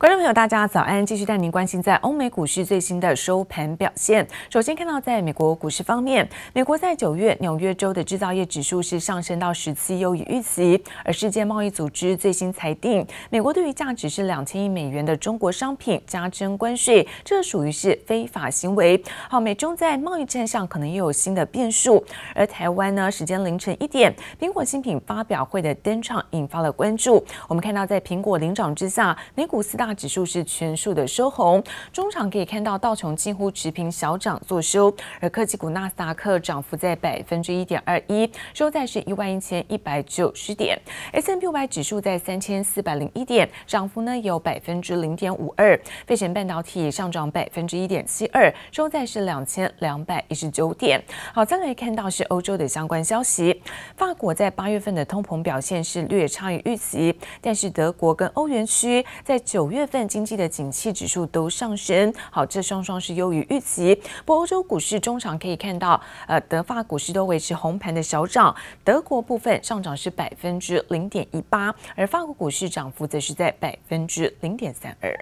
观众朋友，大家早安！继续带您关心在欧美股市最新的收盘表现。首先看到，在美国股市方面，美国在九月纽约州的制造业指数是上升到十七，优于预期。而世界贸易组织最新裁定，美国对于价值是两千亿美元的中国商品加征关税，这属于是非法行为。好，美中在贸易战上可能又有新的变数。而台湾呢，时间凌晨一点，苹果新品发表会的登场引发了关注。我们看到，在苹果领涨之下，美股四大指数是全数的收红，中场可以看到道琼几乎持平小涨作收，而科技股纳斯达克涨幅在百分之一点二一，收在是一万一千一百九十点，S&P 五百指数在三千四百零一点，涨幅呢有百分之零点五二，费城半导体上涨百分之一点七二，收在是两千两百一十九点。好，再来看到是欧洲的相关消息，法国在八月份的通膨表现是略差于预期，但是德国跟欧元区在九月月份经济的景气指数都上升，好，这双双是优于预期。不过欧洲股市中场可以看到，呃，德法股市都维持红盘的小涨，德国部分上涨是百分之零点一八，而法国股市涨幅则是在百分之零点三二。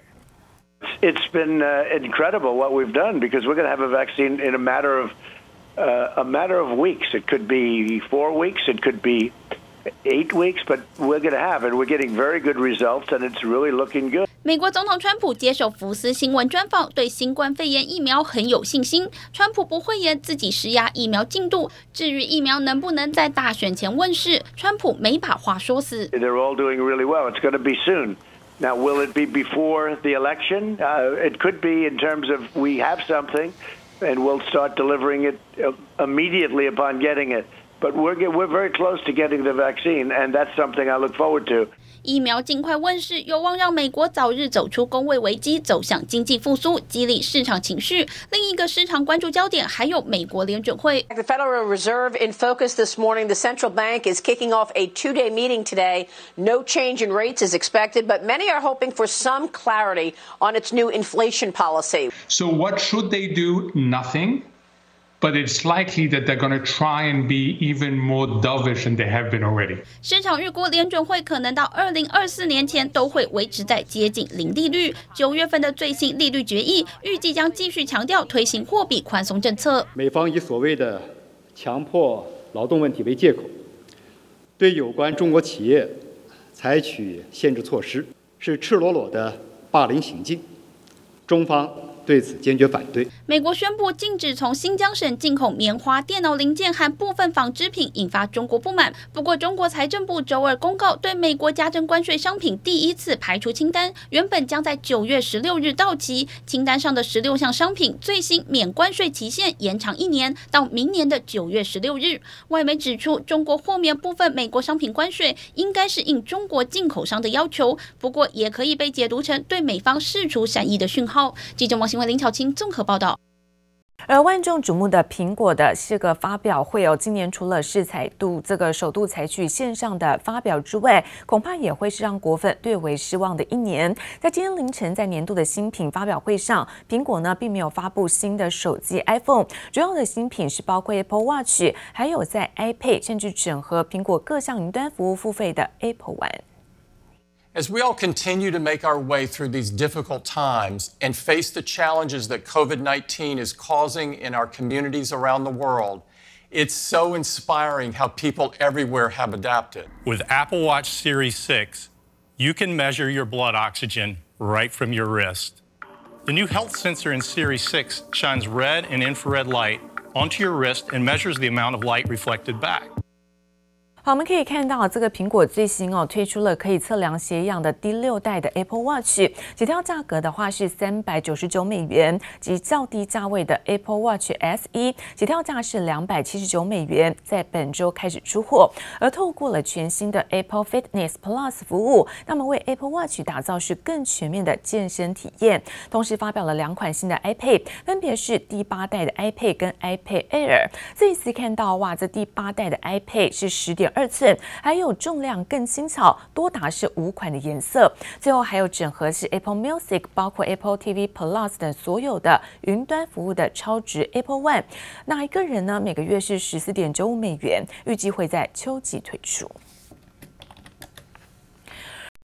It's been incredible what we've done because we're going to have a vaccine in a matter of a matter of weeks. It could be four weeks. It could be eight weeks, but we're going to have it. We're getting very good results, and it's really looking good. 美国总统川普接受福斯新闻专访，对新冠肺炎疫苗很有信心。川普不讳言自己施压疫苗进度，至于疫苗能不能在大选前问世，川普没把话说死。They're all doing really well. It's going to be soon. Now, will it be before the election? Uh, it could be in terms of we have something, and we'll start delivering it immediately upon getting it. But we're we're very close to getting the vaccine, and that's something I look forward to. 疫苗尽快问世，有望让美国早日走出工位危机，走向经济复苏，激励市场情绪。另一个市场关注焦点还有美国联准会。The Federal Reserve in focus this morning. The central bank is kicking off a two-day meeting today. No change in rates is expected, but many are hoping for some clarity on its new inflation policy. So what should they do? Nothing. But it's likely that they're going to try and be even more dovish than they have been already. 市场预估联准会可能到二零二四年前都会维持在接近零利率。九月份的最新利率决议预计将继续强调推行货币宽松政策。美方以所谓的强迫劳动问题为借口，对有关中国企业采取限制措施，是赤裸裸的霸凌行径。中方。对此坚决反对。美国宣布禁止从新疆省进口棉花、电脑零件和部分纺织品，引发中国不满。不过，中国财政部周二公告，对美国加征关税商品第一次排除清单，原本将在九月十六日到期。清单上的十六项商品最新免关税期限延长一年，到明年的九月十六日。外媒指出，中国豁免部分美国商品关税，应该是应中国进口商的要求，不过也可以被解读成对美方释出善意的讯号。记者王新。林巧清综合报道，而万众瞩目的苹果的这个发表会哦，今年除了是采度这个首度采取线上的发表之外，恐怕也会是让果粉略为失望的一年。在今天凌晨，在年度的新品发表会上，苹果呢并没有发布新的手机 iPhone，主要的新品是包括 Apple Watch，还有在 iPad 甚至整合苹果各项云端服务付费的 Apple One。As we all continue to make our way through these difficult times and face the challenges that COVID 19 is causing in our communities around the world, it's so inspiring how people everywhere have adapted. With Apple Watch Series 6, you can measure your blood oxygen right from your wrist. The new health sensor in Series 6 shines red and infrared light onto your wrist and measures the amount of light reflected back. 好，我们可以看到这个苹果最新哦推出了可以测量血氧的第六代的 Apple Watch，起跳价格的话是三百九十九美元，及较低价位的 Apple Watch SE，起跳价是两百七十九美元，在本周开始出货。而透过了全新的 Apple Fitness Plus 服务，那么为 Apple Watch 打造是更全面的健身体验。同时发表了两款新的 iPad，分别是第八代的 iPad 跟 iPad Air。这一次看到哇，这第八代的 iPad 是十点二寸，还有重量更轻巧，多达是五款的颜色。最后还有整合是 Apple Music，包括 Apple TV Plus 等所有的云端服务的超值 Apple One。那一个人呢，每个月是十四点九五美元，预计会在秋季推出。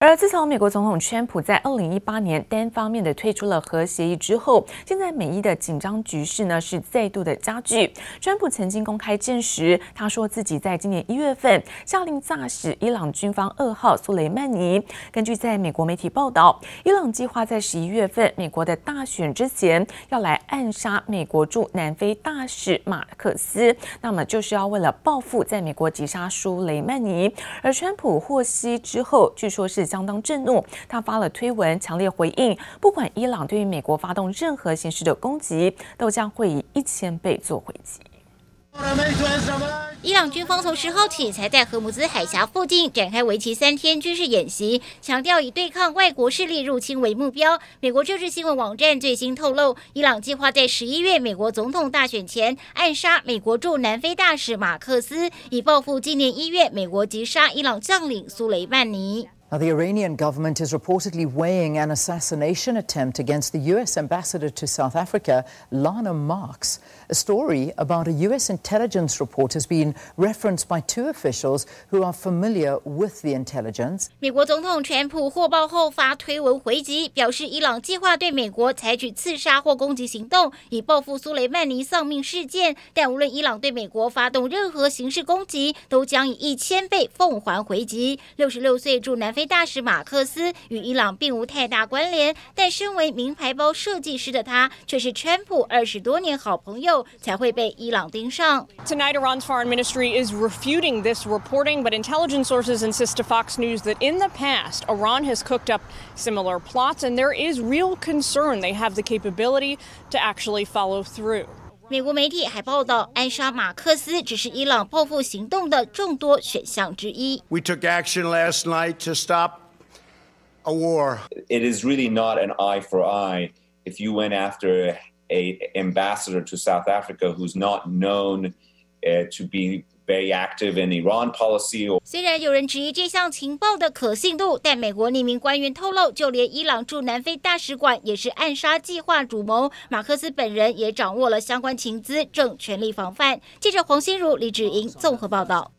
而自从美国总统川普在二零一八年单方面的退出了核协议之后，现在美伊的紧张局势呢是再度的加剧。川普曾经公开证实，他说自己在今年一月份下令炸死伊朗军方二号苏雷曼尼。根据在美国媒体报道，伊朗计划在十一月份美国的大选之前要来暗杀美国驻南非大使马克思，那么就是要为了报复在美国击杀苏雷曼尼。而川普获悉之后，据说是。相当震怒，他发了推文，强烈回应，不管伊朗对于美国发动任何形式的攻击，都将会以一千倍做回击。伊朗军方从十号起才在荷姆兹海峡附近展开为期三天军事演习，强调以对抗外国势力入侵为目标。美国政治新闻网站最新透露，伊朗计划在十一月美国总统大选前暗杀美国驻南非大使马克思，以报复今年一月美国击杀伊朗将领苏雷曼尼。Now, the Iranian government is reportedly weighing an assassination attempt against the U.S. ambassador to South Africa, Lana Marks. A story about a U.S. intelligence report has been referenced by two officials who are familiar with the intelligence. 美国总统川普获报后发推文回击，表示伊朗计划对美国采取刺杀或攻击行动，以报复苏雷曼尼丧命事件。但无论伊朗对美国发动任何形式攻击，都将以一千倍奉还回击。六十六岁驻南非大使马克思与伊朗并无太大关联，但身为名牌包设计师的他，却是川普二十多年好朋友。才会被伊朗盯上。Tonight, Iran's foreign ministry is refuting this reporting, but intelligence sources insist to Fox News that in the past, Iran has cooked up similar plots, and there is real concern they have the capability to actually follow through. 美国媒体还报道，暗杀马克思只是伊朗报复行动的众多选项之一。We took action last night to stop a war. It is really not an eye for eye if you went after a ambassador to South Africa who's not known uh, to be very active in Iran policy. 虽然有人质疑这项情报的可信度，但美国匿名官员透露，就连伊朗驻南非大使馆也是暗杀计划主谋。马克思本人也掌握了相关情资，正全力防范。记者黄心如、李芷莹综合报道。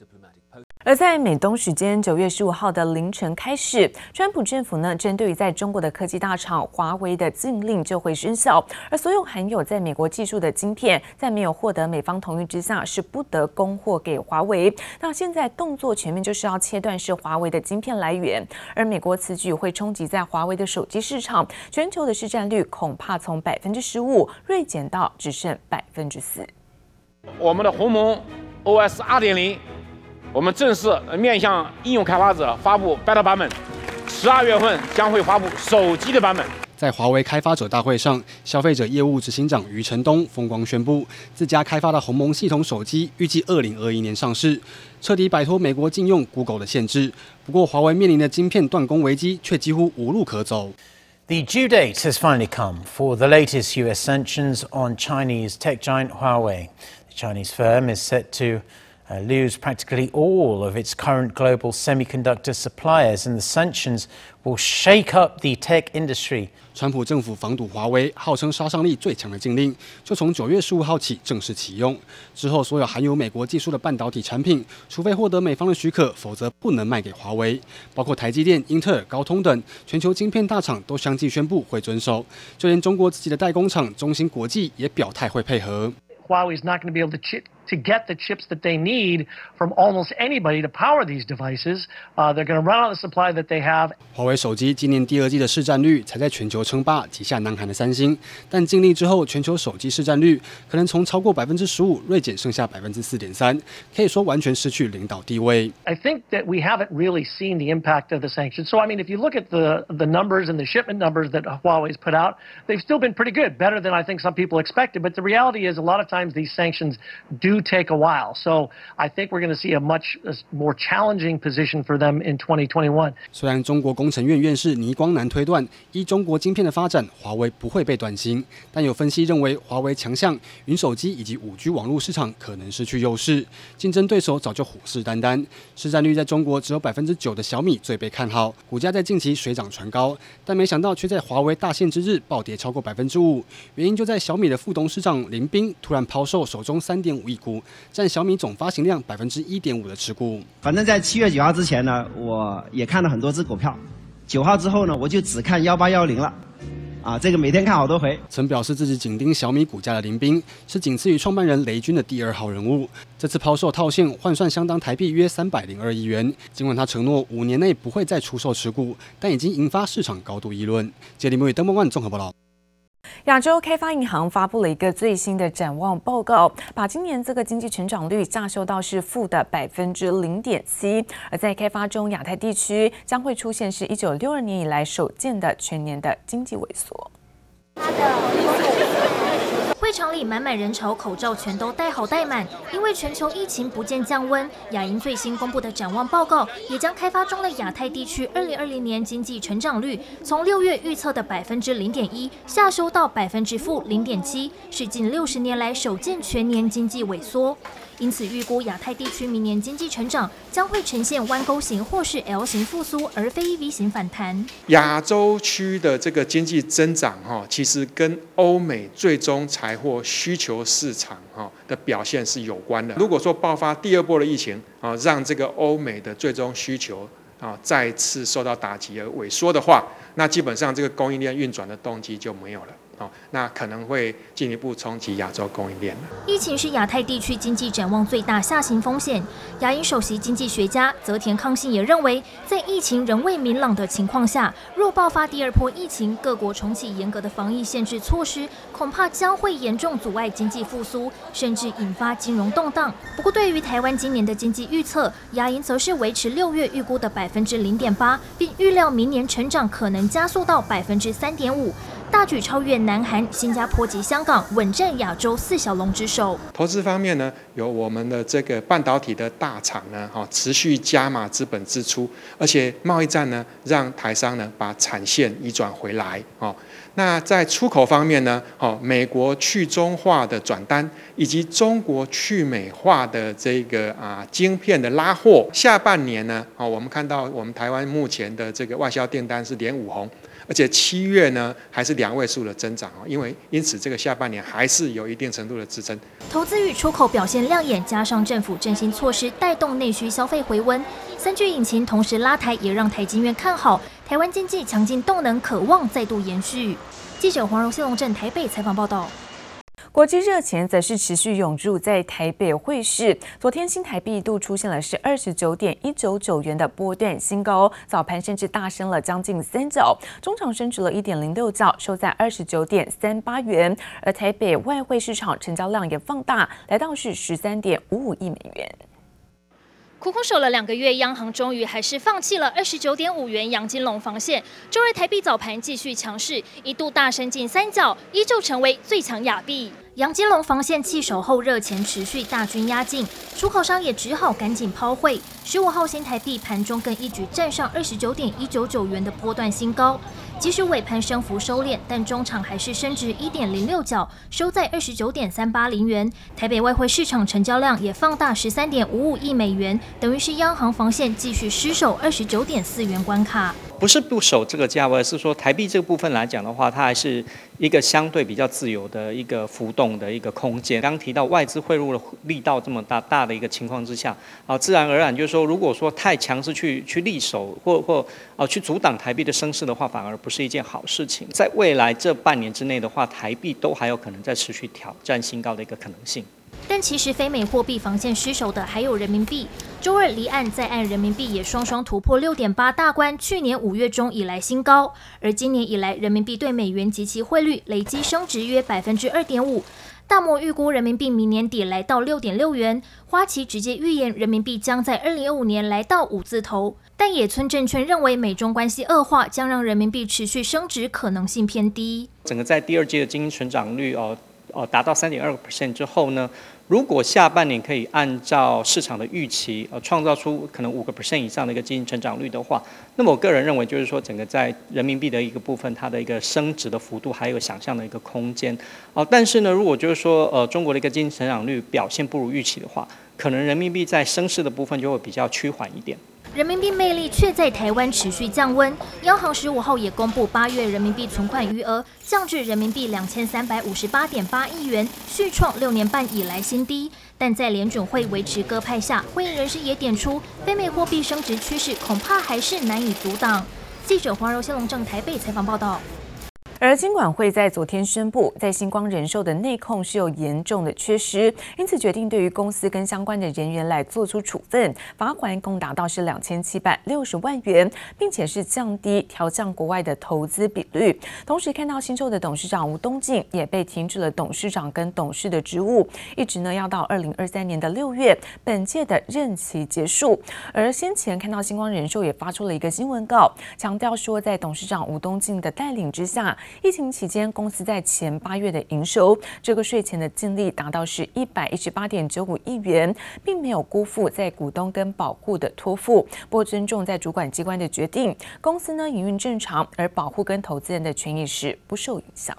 而在美东时间九月十五号的凌晨开始，川普政府呢针对于在中国的科技大厂华为的禁令就会生效，而所有含有在美国技术的晶片，在没有获得美方同意之下是不得供货给华为。那现在动作全面就是要切断是华为的晶片来源，而美国此举会冲击在华为的手机市场，全球的市占率恐怕从百分之十五锐减到只剩百分之四。我们的鸿蒙 OS 二点零。我们正式面向应用开发者发布 beta 版本，十二月份将会发布手机的版本。在华为开发者大会上，消费者业务执行长余承东风光宣布，自家开发的鸿蒙系统手机预计二零二一年上市，彻底摆脱美国禁用 Google 的限制。不过，华为面临的晶片断供危机却几乎无路可走。The due date has finally come for the latest U.S. sanctions on Chinese tech giant Huawei. The Chinese firm is set to Uh, lose practically all of its current global semiconductor suppliers, and the sanctions will shake up the tech industry. 川普政府防堵华为，号称杀伤力最强的禁令，就从九月十五号起正式启用。之后，所有含有美国技术的半导体产品，除非获得美方的许可，否则不能卖给华为。包括台积电、英特尔、高通等全球晶片大厂都相继宣布会遵守，就连中国自己的代工厂中芯国际也表态会配合。Huawei is not going to be able to chip to get the chips that they need from almost anybody to power these devices. Uh, they're going to run out of the supply that they have. 华为手机今年第二季的市占率才在全球称霸，挤下南韩的三星。但禁令之后，全球手机市占率可能从超过百分之十五锐减剩下百分之四点三，可以说完全失去领导地位。I think that we haven't really seen the impact of the sanctions. So I mean, if you look at the the numbers and the shipment numbers that Huawei's put out, they've still been pretty good, better than I think some people expected. But the reality is, a lot of times these sanctions do take a while. So I think we're going to see a much more challenging position for them in 2021. 虽然中国工程院院士倪光南推断，依中国晶片的发展，华为不会被断芯，但有分析认为，华为强项云手机以及五 G 网络市场可能失去优势，竞争对手早就虎视眈眈。市占率在中国只有百分之九的小米最被看好，股价在近期水涨船高，但没想到却在华为大限之日暴跌超过百分之五，原因就在小米的副董事长林斌突然抛售手中三点五亿股，占小米总发行量百分之一点五的持股。反正，在七月九号之前呢，我也看了很多只股票，九号之后呢，我就只看幺八幺零了。啊，这个每天看好多回。曾表示自己紧盯小米股价的林斌，是仅次于创办人雷军的第二号人物。这次抛售套现换算相当台币约三百零二亿元。尽管他承诺五年内不会再出售持股，但已经引发市场高度议论。杰里木与登邦万综合报道。亚洲开发银行发布了一个最新的展望报告，把今年这个经济成长率下修到是负的百分之零点七，而在开发中亚太地区将会出现是一九六二年以来首见的全年的经济萎缩。会场里满满人潮，口罩全都戴好戴满。因为全球疫情不见降温，亚银最新公布的展望报告也将开发中的亚太地区二零二零年经济成长率从六月预测的百分之零点一下修到百分之负零点七，是近六十年来首见全年经济萎缩。因此，预估亚太地区明年经济成长将会呈现弯钩型或是 L 型复苏，而非 V 型反弹。亚洲区的这个经济增长，哈，其实跟欧美最终才或需求市场，哈的表现是有关的。如果说爆发第二波的疫情，啊，让这个欧美的最终需求，啊，再次受到打击而萎缩的话，那基本上这个供应链运转的动机就没有了。哦，那可能会进一步冲击亚洲供应链。疫情是亚太地区经济展望最大下行风险。亚银首席经济学家泽田康信也认为，在疫情仍未明朗的情况下，若爆发第二波疫情，各国重启严格的防疫限制措施，恐怕将会严重阻碍经济复苏，甚至引发金融动荡。不过，对于台湾今年的经济预测，亚银则是维持六月预估的百分之零点八，并预料明年成长可能加速到百分之三点五。大举超越南韩、新加坡及香港，稳占亚洲四小龙之首。投资方面呢，有我们的这个半导体的大厂呢，哈，持续加码资本支出，而且贸易战呢，让台商呢把产线移转回来，哦。那在出口方面呢，哦，美国去中化的转单，以及中国去美化的这个啊晶片的拉货，下半年呢，哦，我们看到我们台湾目前的这个外销订单是连五红。而且七月呢，还是两位数的增长哦，因为因此这个下半年还是有一定程度的支撑。投资与出口表现亮眼，加上政府振兴措施带动内需消费回温，三巨引擎同时拉抬，也让台金院看好台湾经济强劲动能，渴望再度延续。记者黄荣兴龙镇台北采访报道。国际热钱则是持续涌入在台北汇市，昨天新台币一度出现了是二十九点一九九元的波段新高，早盘甚至大升了将近三角，中场升值了一点零六角，收在二十九点三八元。而台北外汇市场成交量也放大，来到是十三点五五亿美元。苦苦守了两个月，央行终于还是放弃了二十九点五元杨金龙防线。周二台币早盘继续强势，一度大升近三角，依旧成为最强亚币。杨金龙防线弃守后，热钱持续大军压境，出口商也只好赶紧抛汇。十五号新台币盘中更一举站上二十九点一九九元的波段新高。即使尾盘升幅收敛，但中场还是升值一点零六角，收在二十九点三八零元。台北外汇市场成交量也放大十三点五五亿美元，等于是央行防线继续失守二十九点四元关卡。不是不守这个价位，是说台币这个部分来讲的话，它还是一个相对比较自由的一个浮动的一个空间。刚提到外资汇入的力道这么大大的一个情况之下，啊，自然而然就是说，如果说太强势去去力守或或啊去阻挡台币的升势的话，反而不是一件好事情。在未来这半年之内的话，台币都还有可能再持续挑战新高的一个可能性。但其实非美货币防线失守的还有人民币。周二离岸在岸人民币也双双突破六点八大关，去年五月中以来新高。而今年以来，人民币对美元及其汇率累计升值约百分之二点五。大摩预估人民币明年底来到六点六元，花旗直接预言人民币将在二零二五年来到五字头。但野村证券认为，美中关系恶化将让人民币持续升值可能性偏低。整个在第二季的经营成长率哦哦达到三点二个 percent 之后呢，如果下半年可以按照市场的预期，呃，创造出可能五个 percent 以上的一个经济成长率的话，那么我个人认为，就是说整个在人民币的一个部分，它的一个升值的幅度还有想象的一个空间。哦、但是呢，如果就是说，呃，中国的一个经济成长率表现不如预期的话，可能人民币在升势的部分就会比较趋缓一点。人民币魅力却在台湾持续降温。央行十五号也公布八月人民币存款余额降至人民币两千三百五十八点八亿元，续创六年半以来新低。但在联准会维持鸽派下，会议人士也点出，非美货币升值趋势恐怕还是难以阻挡。记者黄柔、谢龙正台北采访报道。而金管会在昨天宣布，在星光人寿的内控是有严重的缺失，因此决定对于公司跟相关的人员来做出处分，罚款共达到是两千七百六十万元，并且是降低调降国外的投资比率。同时看到新秀的董事长吴东进也被停止了董事长跟董事的职务，一直呢要到二零二三年的六月，本届的任期结束。而先前看到星光人寿也发出了一个新闻稿，强调说在董事长吴东进的带领之下。疫情期间，公司在前八月的营收，这个税前的净利达到是一百一十八点九五亿元，并没有辜负在股东跟保护的托付，不尊重在主管机关的决定，公司呢营运正常，而保护跟投资人的权益是不受影响。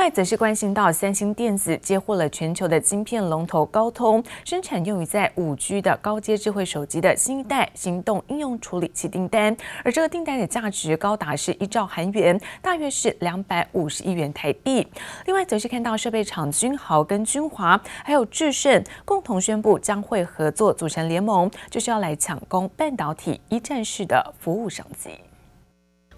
另外，则是关心到三星电子接获了全球的晶片龙头高通生产用于在五 G 的高阶智慧手机的新一代行动应用处理器订单，而这个订单的价值高达是一兆韩元，大约是两百五十亿元台币。另外，则是看到设备厂君豪跟君华还有智胜共同宣布将会合作组成联盟，就是要来抢攻半导体一站式的服务商机。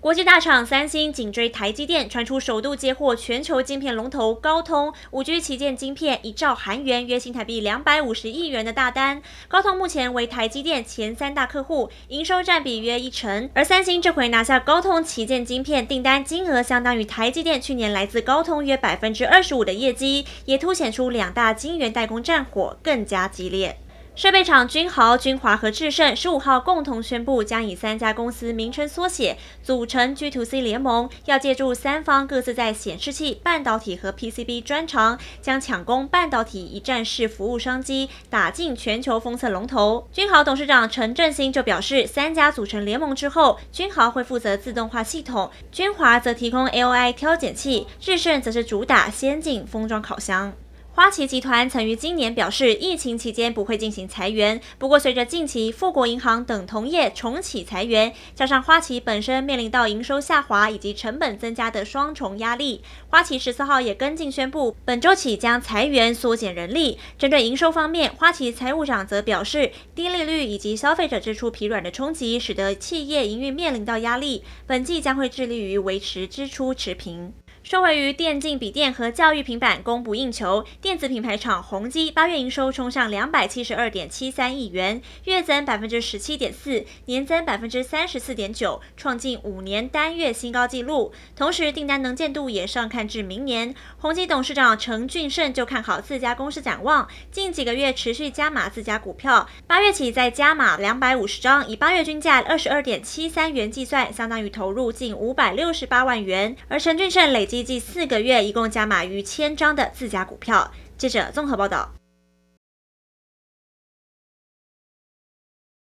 国际大厂三星紧追台积电，传出首度接获全球晶片龙头高通五 G 旗舰晶片一兆韩元（约新台币两百五十亿元）的大单。高通目前为台积电前三大客户，营收占比约一成。而三星这回拿下高通旗舰晶片订单，金额相当于台积电去年来自高通约百分之二十五的业绩，也凸显出两大晶圆代工战火更加激烈。设备厂君豪、君华和智胜十五号共同宣布，将以三家公司名称缩写组成 G2C 联盟，要借助三方各自在显示器、半导体和 PCB 专长，将抢攻半导体一站式服务商机，打进全球封测龙头。君豪董事长陈振兴就表示，三家组成联盟之后，君豪会负责自动化系统，君华则提供 AOI 挑拣器，智胜则是主打先进封装烤箱。花旗集团曾于今年表示，疫情期间不会进行裁员。不过，随着近期富国银行等同业重启裁员，加上花旗本身面临到营收下滑以及成本增加的双重压力，花旗十四号也跟进宣布，本周起将裁员缩减人力。针对营收方面，花旗财务长则表示，低利率以及消费者支出疲软的冲击，使得企业营运面临到压力。本季将会致力于维持支出持平。受惠于电竞笔电和教育平板供不应求，电子品牌厂宏基八月营收冲上两百七十二点七三亿元，月增百分之十七点四，年增百分之三十四点九，创近五年单月新高纪录。同时，订单能见度也上看至明年。宏基董事长陈俊胜就看好自家公司展望，近几个月持续加码自家股票，八月起再加码两百五十张，以八月均价二十二点七三元计算，相当于投入近五百六十八万元。而陈俊胜累计计四个月，一共加码逾千张的自家股票。记者综合报道。